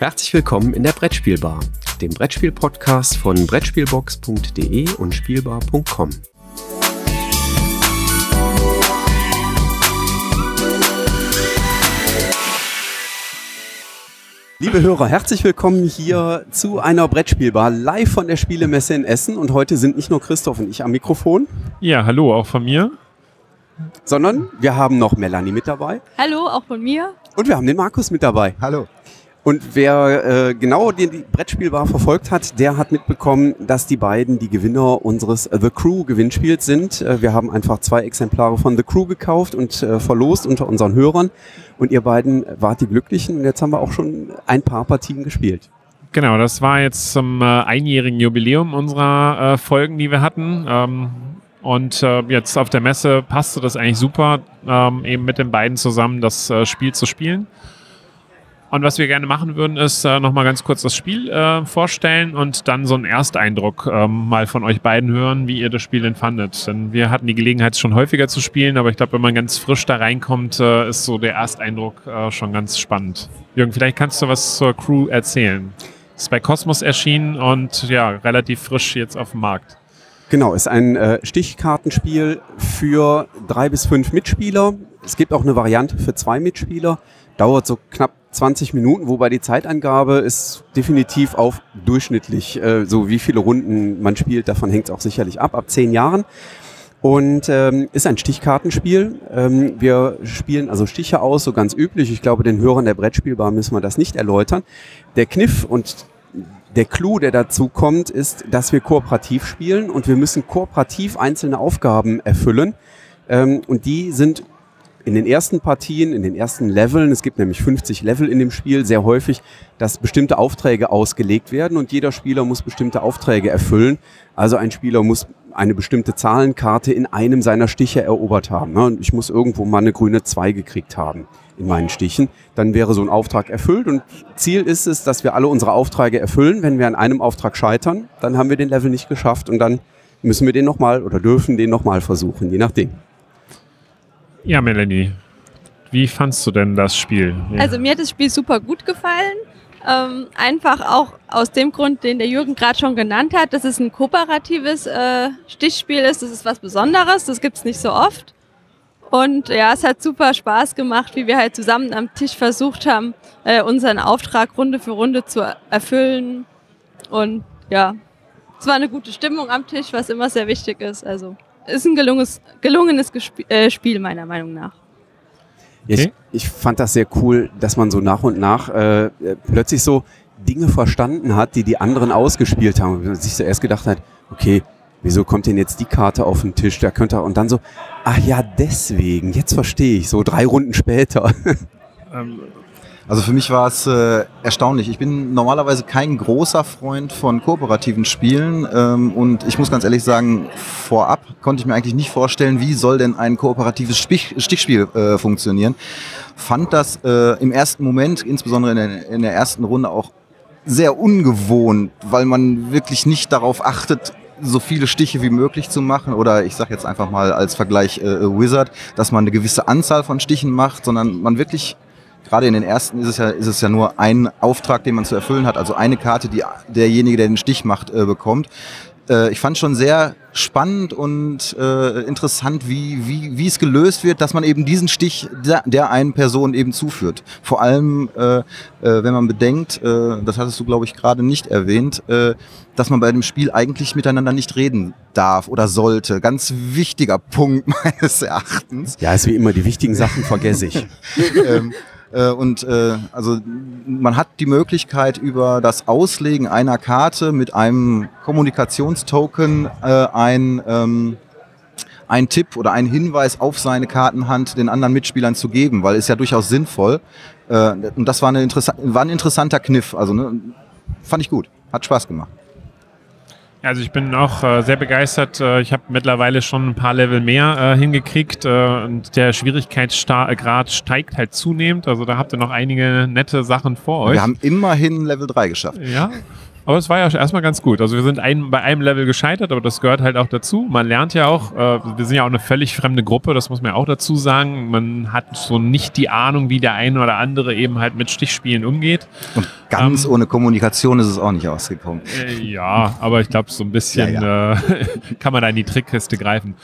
Herzlich willkommen in der Brettspielbar, dem Brettspiel-Podcast von Brettspielbox.de und Spielbar.com. Liebe Hörer, herzlich willkommen hier zu einer Brettspielbar live von der Spielemesse in Essen. Und heute sind nicht nur Christoph und ich am Mikrofon. Ja, hallo, auch von mir. Sondern wir haben noch Melanie mit dabei. Hallo, auch von mir. Und wir haben den Markus mit dabei. Hallo. Und wer äh, genau die, die Brettspielbar verfolgt hat, der hat mitbekommen, dass die beiden die Gewinner unseres The Crew Gewinnspiels sind. Äh, wir haben einfach zwei Exemplare von The Crew gekauft und äh, verlost unter unseren Hörern. Und ihr beiden wart die Glücklichen. Und jetzt haben wir auch schon ein paar Partien gespielt. Genau, das war jetzt zum äh, einjährigen Jubiläum unserer äh, Folgen, die wir hatten. Ähm, und äh, jetzt auf der Messe passte das eigentlich super, ähm, eben mit den beiden zusammen das äh, Spiel zu spielen. Und was wir gerne machen würden, ist äh, nochmal ganz kurz das Spiel äh, vorstellen und dann so einen Ersteindruck ähm, mal von euch beiden hören, wie ihr das Spiel denn fandet. Denn wir hatten die Gelegenheit, schon häufiger zu spielen, aber ich glaube, wenn man ganz frisch da reinkommt, äh, ist so der Ersteindruck äh, schon ganz spannend. Jürgen, vielleicht kannst du was zur Crew erzählen. Ist bei Cosmos erschienen und ja, relativ frisch jetzt auf dem Markt. Genau, ist ein äh, Stichkartenspiel für drei bis fünf Mitspieler. Es gibt auch eine Variante für zwei Mitspieler. Dauert so knapp 20 Minuten, wobei die Zeitangabe ist definitiv auf durchschnittlich, äh, so wie viele Runden man spielt, davon hängt es auch sicherlich ab, ab zehn Jahren. Und ähm, ist ein Stichkartenspiel. Ähm, wir spielen also Stiche aus, so ganz üblich. Ich glaube, den Hörern der Brettspielbar müssen wir das nicht erläutern. Der Kniff und der Clou, der dazu kommt, ist, dass wir kooperativ spielen und wir müssen kooperativ einzelne Aufgaben erfüllen. Ähm, und die sind in den ersten Partien, in den ersten Leveln, es gibt nämlich 50 Level in dem Spiel, sehr häufig, dass bestimmte Aufträge ausgelegt werden und jeder Spieler muss bestimmte Aufträge erfüllen. Also ein Spieler muss eine bestimmte Zahlenkarte in einem seiner Stiche erobert haben. Ne? Und ich muss irgendwo mal eine grüne 2 gekriegt haben in meinen Stichen. Dann wäre so ein Auftrag erfüllt und Ziel ist es, dass wir alle unsere Aufträge erfüllen. Wenn wir an einem Auftrag scheitern, dann haben wir den Level nicht geschafft und dann müssen wir den nochmal oder dürfen den nochmal versuchen, je nachdem. Ja, Melanie, wie fandst du denn das Spiel? Ja. Also mir hat das Spiel super gut gefallen. Ähm, einfach auch aus dem Grund, den der Jürgen gerade schon genannt hat, dass es ein kooperatives äh, Stichspiel ist. Das ist was Besonderes, das gibt es nicht so oft. Und ja, es hat super Spaß gemacht, wie wir halt zusammen am Tisch versucht haben, äh, unseren Auftrag Runde für Runde zu erfüllen. Und ja, es war eine gute Stimmung am Tisch, was immer sehr wichtig ist. Also ist ein gelungenes, gelungenes Gesp äh, Spiel, meiner Meinung nach. Okay. Ich, ich, fand das sehr cool, dass man so nach und nach äh, plötzlich so Dinge verstanden hat, die die anderen ausgespielt haben. Und man sich zuerst gedacht hat, okay, wieso kommt denn jetzt die Karte auf den Tisch? Da könnte und dann so, ach ja, deswegen, jetzt verstehe ich, so drei Runden später. Ähm, also für mich war es äh, erstaunlich. Ich bin normalerweise kein großer Freund von kooperativen Spielen ähm, und ich muss ganz ehrlich sagen, vorab konnte ich mir eigentlich nicht vorstellen, wie soll denn ein kooperatives Stich Stichspiel äh, funktionieren. Fand das äh, im ersten Moment, insbesondere in der, in der ersten Runde, auch sehr ungewohnt, weil man wirklich nicht darauf achtet, so viele Stiche wie möglich zu machen oder ich sage jetzt einfach mal als Vergleich äh, Wizard, dass man eine gewisse Anzahl von Stichen macht, sondern man wirklich gerade in den ersten ist es ja, ist es ja nur ein Auftrag, den man zu erfüllen hat, also eine Karte, die derjenige, der den Stich macht, äh, bekommt. Äh, ich fand schon sehr spannend und äh, interessant, wie, wie, wie es gelöst wird, dass man eben diesen Stich der, der einen Person eben zuführt. Vor allem, äh, äh, wenn man bedenkt, äh, das hattest du, glaube ich, gerade nicht erwähnt, äh, dass man bei dem Spiel eigentlich miteinander nicht reden darf oder sollte. Ganz wichtiger Punkt meines Erachtens. Ja, ist wie immer, die wichtigen Sachen vergesse ich. ähm, äh, und äh, also man hat die Möglichkeit über das Auslegen einer Karte mit einem Kommunikationstoken äh, ein ähm, ein Tipp oder einen Hinweis auf seine Kartenhand den anderen Mitspielern zu geben, weil es ja durchaus sinnvoll. Äh, und das war, war ein interessanter Kniff. Also ne, fand ich gut, hat Spaß gemacht. Also ich bin auch äh, sehr begeistert. Äh, ich habe mittlerweile schon ein paar Level mehr äh, hingekriegt äh, und der Schwierigkeitsgrad steigt halt zunehmend. Also da habt ihr noch einige nette Sachen vor euch. Wir haben immerhin Level 3 geschafft. Ja. Aber es war ja erstmal ganz gut. Also wir sind ein, bei einem Level gescheitert, aber das gehört halt auch dazu. Man lernt ja auch, äh, wir sind ja auch eine völlig fremde Gruppe, das muss man ja auch dazu sagen. Man hat so nicht die Ahnung, wie der eine oder andere eben halt mit Stichspielen umgeht. Und ganz Ähm, ohne Kommunikation ist es auch nicht ausgekommen. Äh, ja, aber ich glaube, so ein bisschen Ja, Äh, kann man da in die Trickkiste greifen.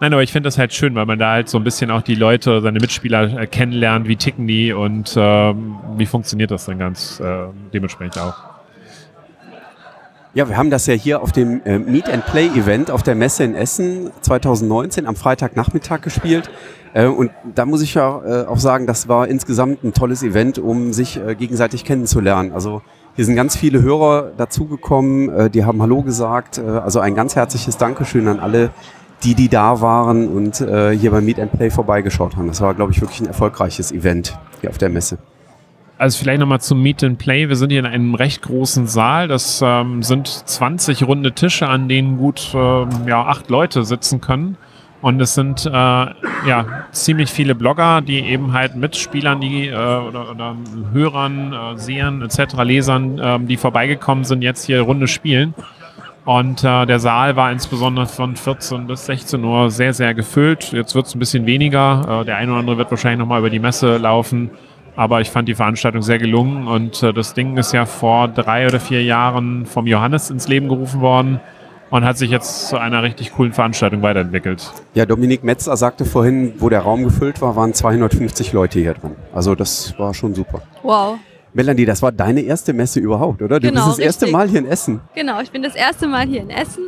Nein, aber ich finde das halt schön, weil man da halt so ein bisschen auch die Leute, seine Mitspieler äh, kennenlernt, wie ticken die und ähm, wie funktioniert das dann ganz äh, dementsprechend auch. Ja, wir haben das ja hier auf dem äh, Meet and Play Event auf der Messe in Essen 2019 am Freitagnachmittag gespielt. Äh, und da muss ich ja äh, auch sagen, das war insgesamt ein tolles Event, um sich äh, gegenseitig kennenzulernen. Also hier sind ganz viele Hörer dazugekommen, äh, die haben Hallo gesagt. Äh, also ein ganz herzliches Dankeschön an alle, die, die da waren und hier beim Meet and Play vorbeigeschaut haben. Das war, glaube ich, wirklich ein erfolgreiches Event hier auf der Messe. Also vielleicht nochmal zum Meet and Play. Wir sind hier in einem recht großen Saal. Das ähm, sind 20 runde Tische, an denen gut ähm, ja, acht Leute sitzen können. Und es sind äh, ja, ziemlich viele Blogger, die eben halt Mitspielern, die äh, oder, oder Hörern, äh, Sehern etc., Lesern, ähm, die vorbeigekommen sind, jetzt hier Runde spielen. Und äh, der Saal war insbesondere von 14 bis 16 Uhr sehr, sehr gefüllt. Jetzt wird es ein bisschen weniger. Äh, der eine oder andere wird wahrscheinlich nochmal über die Messe laufen. Aber ich fand die Veranstaltung sehr gelungen und äh, das Ding ist ja vor drei oder vier Jahren vom Johannes ins Leben gerufen worden und hat sich jetzt zu einer richtig coolen Veranstaltung weiterentwickelt. Ja, Dominik Metzler sagte vorhin, wo der Raum gefüllt war, waren 250 Leute hier drin. Also das war schon super. Wow. Melanie, das war deine erste Messe überhaupt, oder? Du Genau, bist das erste richtig. Mal hier in Essen. Genau, ich bin das erste Mal hier in Essen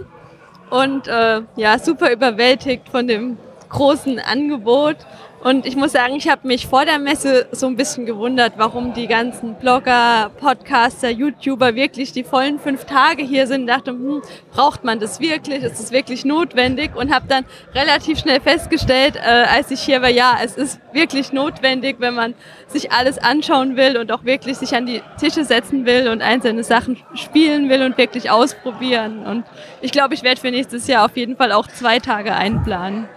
und äh, ja, super überwältigt von dem großen Angebot. Und ich muss sagen, ich habe mich vor der Messe so ein bisschen gewundert, warum die ganzen Blogger, Podcaster, YouTuber wirklich die vollen fünf Tage hier sind. Dachte, hm, braucht man das wirklich? Ist es wirklich notwendig? Und habe dann relativ schnell festgestellt, äh, als ich hier war, ja, es ist wirklich notwendig, wenn man sich alles anschauen will und auch wirklich sich an die Tische setzen will und einzelne Sachen spielen will und wirklich ausprobieren. Und ich glaube, ich werde für nächstes Jahr auf jeden Fall auch zwei Tage einplanen.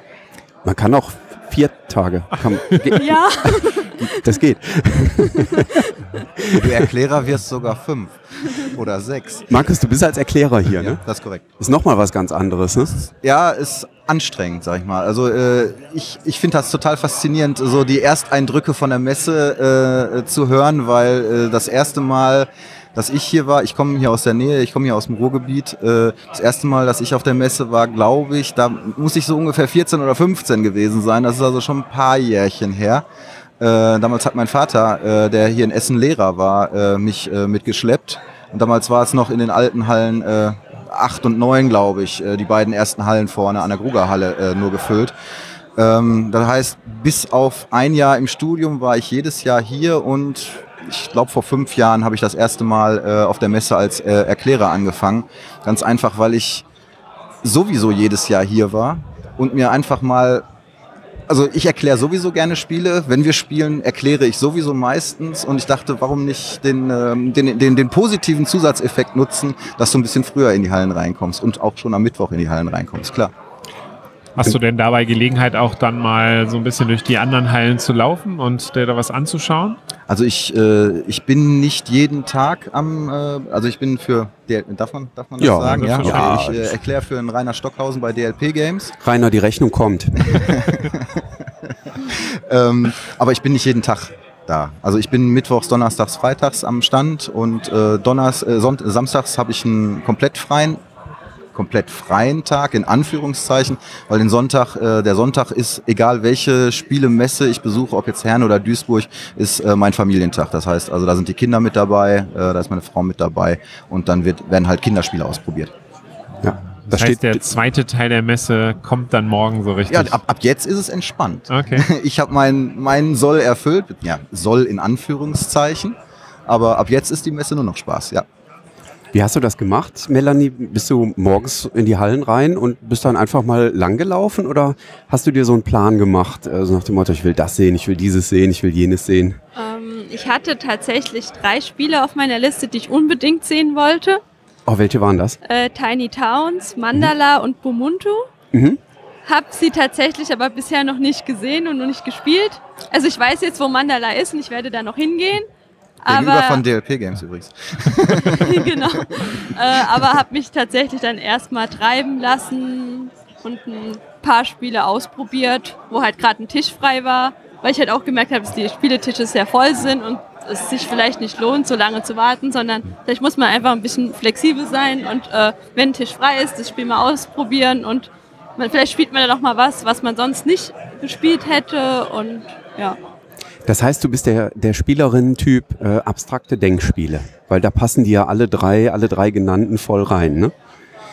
Man kann auch vier Tage. Kann, Ja, das geht. Du Erklärer wirst sogar fünf oder sechs. Markus, du bist als Erklärer hier, Ja, ne? das ist korrekt. Ist nochmal was ganz anderes, ne? Ja, ist anstrengend, sag ich mal. Also äh, ich, ich finde das total faszinierend, so die Ersteindrücke von der Messe äh, zu hören, weil äh, das erste Mal, dass ich hier war, ich komme hier aus der Nähe, ich komme hier aus dem Ruhrgebiet, äh, das erste Mal, dass ich auf der Messe war, glaube ich, da muss ich so ungefähr 14 oder 15 gewesen sein. Das ist also schon ein paar Jährchen her. Äh, damals hat mein Vater, äh, der hier in Essen Lehrer war, mich mitgeschleppt. Und damals war es noch in den alten Hallen äh, 8 und 9, glaube ich, die beiden ersten Hallen vorne an der Grugerhalle nur gefüllt. Ähm, das heißt, bis auf ein Jahr im Studium war ich jedes Jahr hier und ich glaube, vor fünf Jahren habe ich das erste Mal äh, auf der Messe als äh, Erklärer angefangen. Ganz einfach, weil ich sowieso jedes Jahr hier war und mir einfach mal also ich erkläre sowieso gerne Spiele. Wenn wir spielen, erkläre ich sowieso meistens. Und ich dachte, warum nicht den, ähm, den, den, den positiven Zusatzeffekt nutzen, dass du ein bisschen früher in die Hallen reinkommst und auch schon am Mittwoch in die Hallen reinkommst. Klar. Hast du denn dabei Gelegenheit, auch dann mal so ein bisschen durch die anderen Hallen zu laufen und dir da was anzuschauen? Also ich, äh, ich bin nicht jeden Tag am, äh, also ich bin für, DL darf man, darf man das Ja, sagen? Ja, okay. ich äh, erkläre für einen Rainer Stockhausen bei DLP Games. Rainer, die Rechnung kommt. Ähm, aber ich bin nicht jeden Tag da. Also ich bin mittwochs, donnerstags, freitags am Stand und äh, Donners, äh, Sonnt samstags habe ich einen komplett freien komplett freien Tag in Anführungszeichen, weil den Sonntag, äh, der Sonntag ist, egal welche Spielemesse ich besuche, ob jetzt Herne oder Duisburg, ist äh, mein Familientag. Das heißt, also da sind die Kinder mit dabei, äh, da ist meine Frau mit dabei und dann wird, werden halt Kinderspiele ausprobiert. Ja. Das, heißt, der zweite Teil der Messe kommt dann morgen so richtig. Ja, ab, ab jetzt ist es entspannt. Okay. Ich habe meinen mein Soll erfüllt. Ja, Soll in Anführungszeichen. Aber ab jetzt ist die Messe nur noch Spaß, ja. Wie hast du das gemacht, Melanie? Bist du morgens in die Hallen rein und bist dann einfach mal langgelaufen oder hast du dir so einen Plan gemacht, äh, so nach dem Motto, ich will das sehen, ich will dieses sehen, ich will jenes sehen? ähm, ich hatte tatsächlich drei Spiele auf meiner Liste, die ich unbedingt sehen wollte. Oh, welche waren das? Äh, Tiny Towns, Mandala und Bumuntu. Mhm. Hab sie tatsächlich aber bisher noch nicht gesehen und noch nicht gespielt. Also ich weiß jetzt, wo Mandala ist und ich werde da noch hingehen. Gegenüber Aber, von DLP Games übrigens. genau. Äh, aber habe mich tatsächlich dann erstmal treiben lassen und ein paar Spiele ausprobiert, wo halt gerade ein Tisch frei war, weil ich halt auch gemerkt habe, dass die Spieletische sehr voll sind und es sich vielleicht nicht lohnt, so lange zu warten, sondern vielleicht muss man einfach ein bisschen flexibel sein und äh, wenn ein Tisch frei ist, das Spiel mal ausprobieren und man, vielleicht spielt man dann noch mal was, was man sonst nicht gespielt hätte und ja. Das heißt, du bist der, der Spielerinnen-Typ äh, abstrakte Denkspiele, weil da passen die ja alle drei, alle drei genannten voll rein, ne?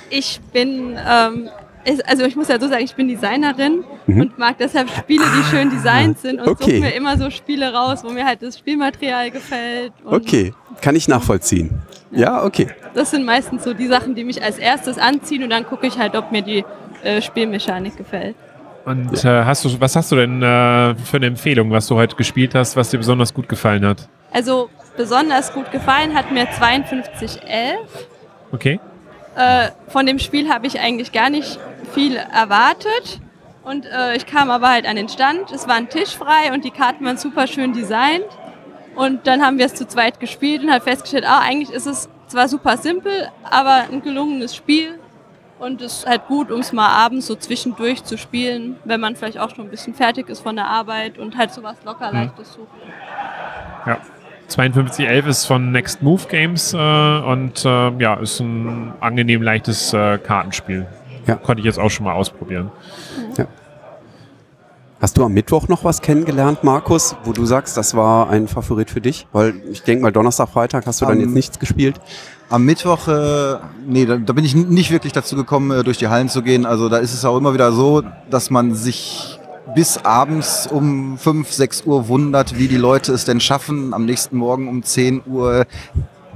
Ich bin, ähm, ist- also ich muss ja so sagen, ich bin Designerin Mhm. und mag deshalb Spiele, die schön designt sind und okay. suche mir immer so Spiele raus, wo mir halt das Spielmaterial gefällt. Okay, kann ich nachvollziehen. Ja, okay. Das sind meistens so die Sachen, die mich als erstes anziehen und dann gucke ich halt, ob mir die äh, Spielmechanik gefällt. Und äh, hast du, was hast du denn äh, für eine Empfehlung, was du heute gespielt hast, was dir besonders gut gefallen hat? Also besonders gut gefallen hat mir 5211. Okay. Äh, von dem Spiel habe ich eigentlich gar nicht viel erwartet. Und äh, ich kam aber halt an den Stand. Es war ein Tisch frei und die Karten waren super schön designt. Und dann haben wir es zu zweit gespielt und halt festgestellt, ah, eigentlich ist es zwar super simpel, aber ein gelungenes Spiel. Und es ist halt gut, um es mal abends so zwischendurch zu spielen, wenn man vielleicht auch schon ein bisschen fertig ist von der Arbeit und halt sowas locker leichtes sucht. Ja. 5211 ist von Next Move Games äh, und äh, ja, ist ein angenehm leichtes äh, Kartenspiel. Ja. Konnte ich jetzt auch schon mal ausprobieren. Hast du am Mittwoch noch was kennengelernt, Markus, wo du sagst, das war ein Favorit für dich? Weil ich denke mal, Donnerstag, Freitag hast du dann Am- jetzt nichts gespielt. Am Mittwoch, äh, nee, da, da bin ich nicht wirklich dazu gekommen, äh, durch die Hallen zu gehen. Also da ist es auch immer wieder so, dass man sich bis abends um 5, 6 Uhr wundert, wie die Leute es denn schaffen, am nächsten Morgen um 10 Uhr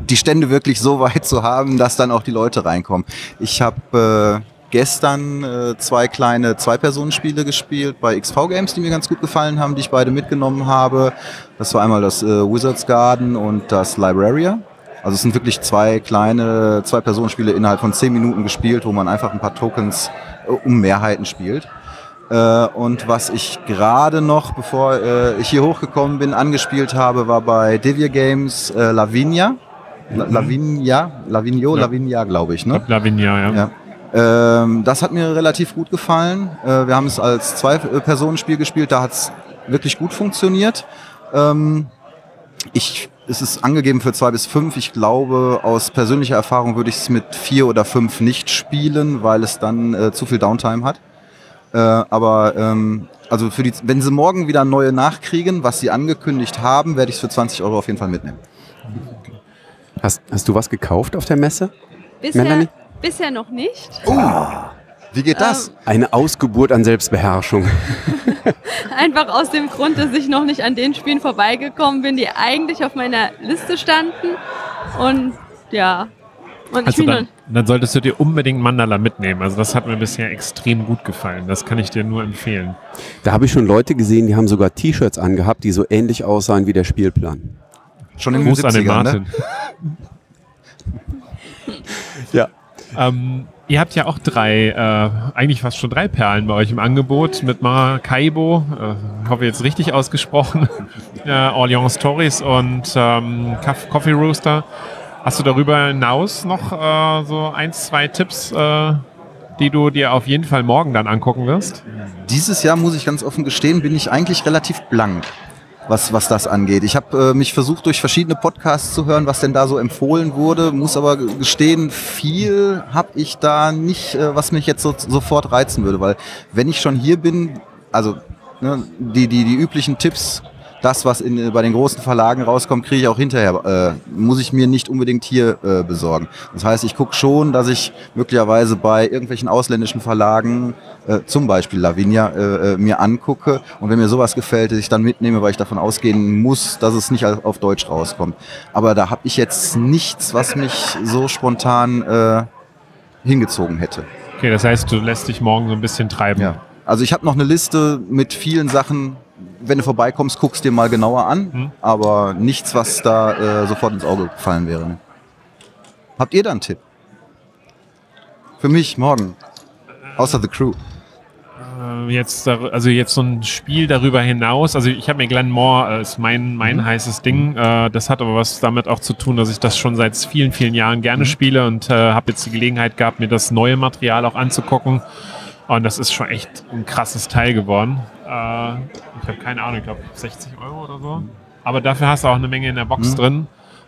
die Stände wirklich so weit zu haben, dass dann auch die Leute reinkommen. Ich habe äh, gestern äh, zwei kleine Zwei-Personen-Spiele gespielt bei XV Games, die mir ganz gut gefallen haben, die ich beide mitgenommen habe. Das war einmal das äh, Wizards Garden und das Libraria. Also es sind wirklich zwei kleine Zwei-Personen-Spiele innerhalb von zehn Minuten gespielt, wo man einfach ein paar Tokens äh, um Mehrheiten spielt. Äh, und was ich gerade noch, bevor äh, ich hier hochgekommen bin, angespielt habe, war bei Devia Games äh, Lavinia. La Lavinia, Lavinio, Ja. Lavinia, glaube ich, ne? Lavinia, ja. Ja. Ähm, das hat mir relativ gut gefallen. Äh, wir haben es als Zwei-Personen-Spiel gespielt, da hat es wirklich gut funktioniert. Ähm, ich, es ist angegeben für zwei bis fünf. Ich glaube, aus persönlicher Erfahrung würde ich es mit vier oder fünf nicht spielen, weil es dann äh, zu viel Downtime hat. Äh, aber ähm, also für die, wenn sie morgen wieder neue nachkriegen, was sie angekündigt haben, werde ich es für 20 Euro auf jeden Fall mitnehmen. Hast, hast du was gekauft auf der Messe? Bisher, Melanie? bisher noch nicht. Wie geht das? Eine Ausgeburt an Selbstbeherrschung. Einfach aus dem Grund, dass ich noch nicht an den Spielen vorbeigekommen bin, die eigentlich auf meiner Liste standen. Und ja. Und ich Also bin dann, dann solltest du dir unbedingt Mandala mitnehmen. Also das hat mir bisher extrem gut gefallen. Das kann ich dir nur empfehlen. Da habe ich schon Leute gesehen, die haben sogar T-Shirts angehabt, die so ähnlich aussahen wie der Spielplan. Schon in den Gruß an den 70ern, ne? Martin. Ja. Ähm, ihr habt ja auch drei, äh, eigentlich fast schon drei Perlen bei euch im Angebot mit Maracaibo, äh, hoffe jetzt richtig ausgesprochen, äh, Orleans Stories und ähm, Coff- Coffee Rooster. Hast du darüber hinaus noch äh, so ein, zwei Tipps, äh, die du dir auf jeden Fall morgen dann angucken wirst? Dieses Jahr, muss ich ganz offen gestehen, bin ich eigentlich relativ blank, was, was das angeht. Ich habe äh, mich versucht, durch verschiedene Podcasts zu hören, was denn da so empfohlen wurde, muss aber gestehen, viel habe ich da nicht, äh, was mich jetzt so, sofort reizen würde, weil wenn ich schon hier bin, also ne, die, die, die üblichen Tipps, das, was in, bei den großen Verlagen rauskommt, kriege ich auch hinterher, äh, muss ich mir nicht unbedingt hier äh, besorgen. Das heißt, ich gucke schon, dass ich möglicherweise bei irgendwelchen ausländischen Verlagen, äh, zum Beispiel Lavinia, äh, äh, mir angucke und wenn mir sowas gefällt, dass ich dann mitnehme, weil ich davon ausgehen muss, dass es nicht auf auf Deutsch rauskommt. Aber da habe ich jetzt nichts, was mich so spontan äh, hingezogen hätte. Okay, das heißt, du lässt dich morgen so ein bisschen treiben. Ja. Also ich habe noch eine Liste mit vielen Sachen. Wenn du vorbeikommst, guckst dir mal genauer an. Mhm. Aber nichts, was da äh, sofort ins Auge gefallen wäre. Ne? Habt ihr da einen Tipp? Für mich morgen. Außer The Crew. Äh, jetzt, also jetzt so ein Spiel darüber hinaus. Also ich habe mir Glenmore äh, ist mein, mein heißes Ding. Äh, das hat aber was damit auch zu tun, dass ich das schon seit vielen, vielen Jahren gerne spiele und äh, habe jetzt die Gelegenheit gehabt, mir das neue Material auch anzugucken. Und das ist schon echt ein krasses Teil geworden. Äh, ich habe keine Ahnung, ich glaube 60 Euro oder so. Aber dafür hast du auch eine Menge in der Box drin.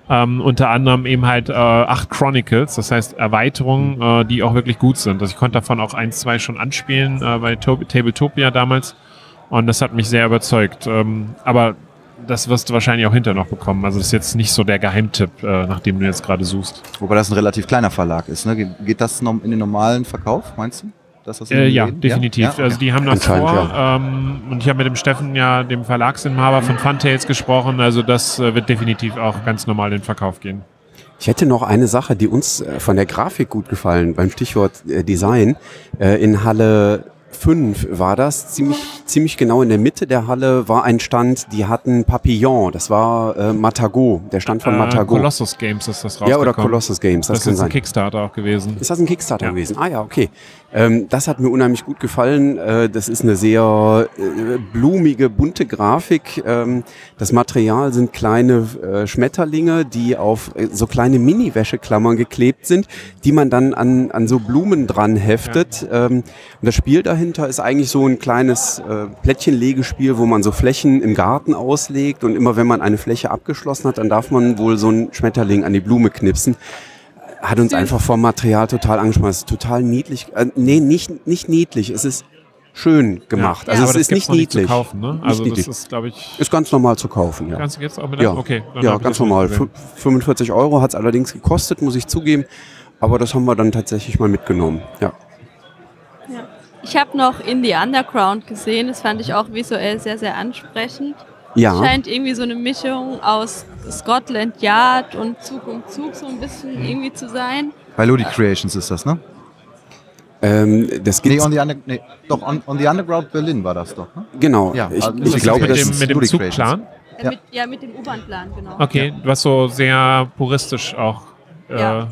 Ähm, unter anderem eben halt äh, acht Chronicles, das heißt Erweiterungen, äh, die auch wirklich gut sind. Also ich konnte davon auch eins, zwei schon anspielen äh, bei to Tabletopia damals und das hat mich sehr überzeugt. Ähm, aber das wirst du wahrscheinlich auch hinterher noch bekommen. Also das ist jetzt nicht so der Geheimtipp, äh, nach dem du jetzt gerade suchst. Wobei das ein relativ kleiner Verlag ist. Ne? Ge- Geht das in den normalen Verkauf, meinst du? Dass das in Äh, ja, Läden- definitiv. Ja? Ja? Also die haben das Anscheinend, vor. Ähm, und ich habe mit dem Steffen ja, dem Verlagsinhaber von Funtails gesprochen. Also das äh, wird definitiv auch ganz normal in den Verkauf gehen. Ich hätte noch eine Sache, die uns äh, von der Grafik gut gefallen, beim Stichwort äh, Design. Äh, In Halle 5 war das, ziemlich, ziemlich genau in der Mitte der Halle war ein Stand, die hatten Papillon, das war äh, Matago, der Stand von Äh, Matago. Colossus Games ist das ja, oder rausgekommen. Colossus Games, das, Das, kann ist ein sein. Kickstarter auch gewesen. Ist das ein Kickstarter Ja. gewesen? Ah ja, okay. Ähm, das hat mir unheimlich gut gefallen. Äh, das ist eine sehr äh, blumige, bunte Grafik. Ähm, das Material sind kleine äh, Schmetterlinge, die auf äh, so kleine Mini-Wäscheklammern geklebt sind, die man dann an, an so Blumen dran heftet. Ähm, und das Spiel dahinter ist eigentlich so ein kleines äh, Plättchenlegespiel, wo man so Flächen im Garten auslegt und immer wenn man eine Fläche abgeschlossen hat, dann darf man wohl so einen Schmetterling an die Blume knipsen hat uns einfach vom Material total angesprochen. Es ist total niedlich. Äh, nee, nicht, nicht niedlich. Es ist schön gemacht. Ja, also aber es das ist nicht niedlich. zu kaufen, ne? Also niedlich. das ist, glaube ich, Ist ganz normal zu kaufen, ja. kannst du jetzt auch mit Ja, Okay, ja ganz nicht normal. gesehen. Fü- 45 Euro hat es allerdings gekostet, muss ich zugeben. Aber das haben wir dann tatsächlich mal mitgenommen. Ja. Ich habe noch In the Underground gesehen, das fand ich auch visuell sehr, sehr ansprechend. Ja, Scheint irgendwie so eine Mischung aus Scotland Yard und Zug um Zug so ein bisschen irgendwie zu sein. Bei Ludi Creations ist das, ne? ähm, das Nee, gibt's, on the, under, nee, doch, on, on the Underground Berlin war das doch. Ne? genau. Ja, ich, also ich glaube, mit das dem, mit dem Zugplan. Äh, Ja. Mit, ja, mit dem U-Bahn-Plan, genau. Okay, was so sehr puristisch auch. Äh, Ja.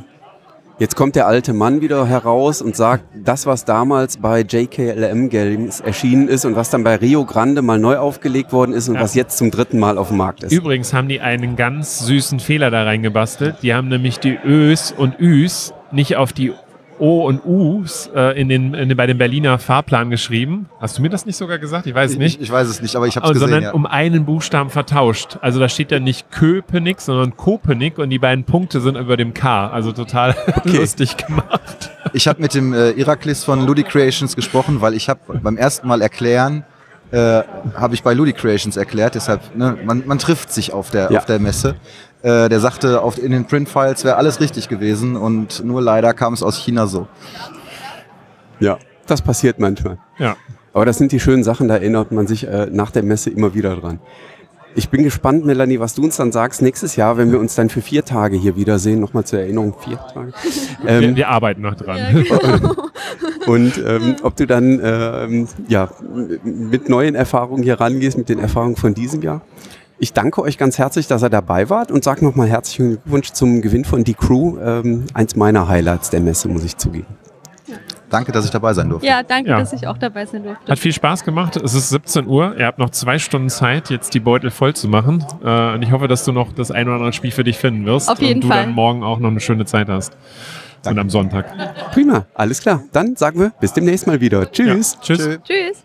Jetzt kommt der alte Mann wieder heraus und sagt, das, was damals bei JKLM Games erschienen ist und was dann bei Rio Grande mal neu aufgelegt worden ist und Ja. was jetzt zum dritten Mal auf dem Markt ist. Übrigens haben die einen ganz süßen Fehler da reingebastelt. Die haben nämlich die Ös und Üs nicht auf die O und Us äh, in den, in den, bei dem Berliner Fahrplan geschrieben. Hast du mir das nicht sogar gesagt? Ich weiß es nicht. Ich, ich weiß es nicht, aber ich habe es gesehen. sondern Ja. um einen Buchstaben vertauscht. Also da steht ja nicht Köpenick, sondern Kopenik und die beiden Punkte sind über dem K. Also total lustig gemacht. Ich habe mit dem äh, Iraklis von Ludi Creations gesprochen, weil ich habe beim ersten Mal erklären, äh, habe ich bei Ludi Creations erklärt, deshalb, ne, man, man trifft sich auf der, Ja. auf der Messe. Äh, der sagte, auf, in den Printfiles wäre alles richtig gewesen und nur leider kam es aus China so. Ja, das passiert manchmal. Ja. Aber das sind die schönen Sachen, da erinnert man sich äh, nach der Messe immer wieder dran. Ich bin gespannt, Melanie, was du uns dann sagst nächstes Jahr, wenn wir uns dann für vier Tage hier wiedersehen. Nochmal zur Erinnerung, vier Tage. Wir, Ähm, wir arbeiten noch dran. Ja, genau. und ähm, ob du dann ähm, ja, mit neuen Erfahrungen hier rangehst, mit den Erfahrungen von diesem Jahr. Ich danke euch ganz herzlich, dass ihr dabei wart und sage nochmal herzlichen Glückwunsch zum Gewinn von Die Crew. Ähm, eins meiner Highlights der Messe, muss ich zugeben. Danke, dass ich dabei sein durfte. Ja, danke, Ja. dass ich auch dabei sein durfte. Hat viel Spaß gemacht. Es ist 17 Uhr. Ihr habt noch zwei Stunden Zeit, jetzt die Beutel voll zu machen. Äh, und ich hoffe, dass du noch das ein oder andere Spiel für dich finden wirst. Auf jeden und du Fall. dann morgen auch noch eine schöne Zeit hast. Und am Sonntag. Prima, alles klar. Dann sagen wir bis demnächst mal wieder. Tschüss. Ja. Tschüss. Tschö. Tschüss.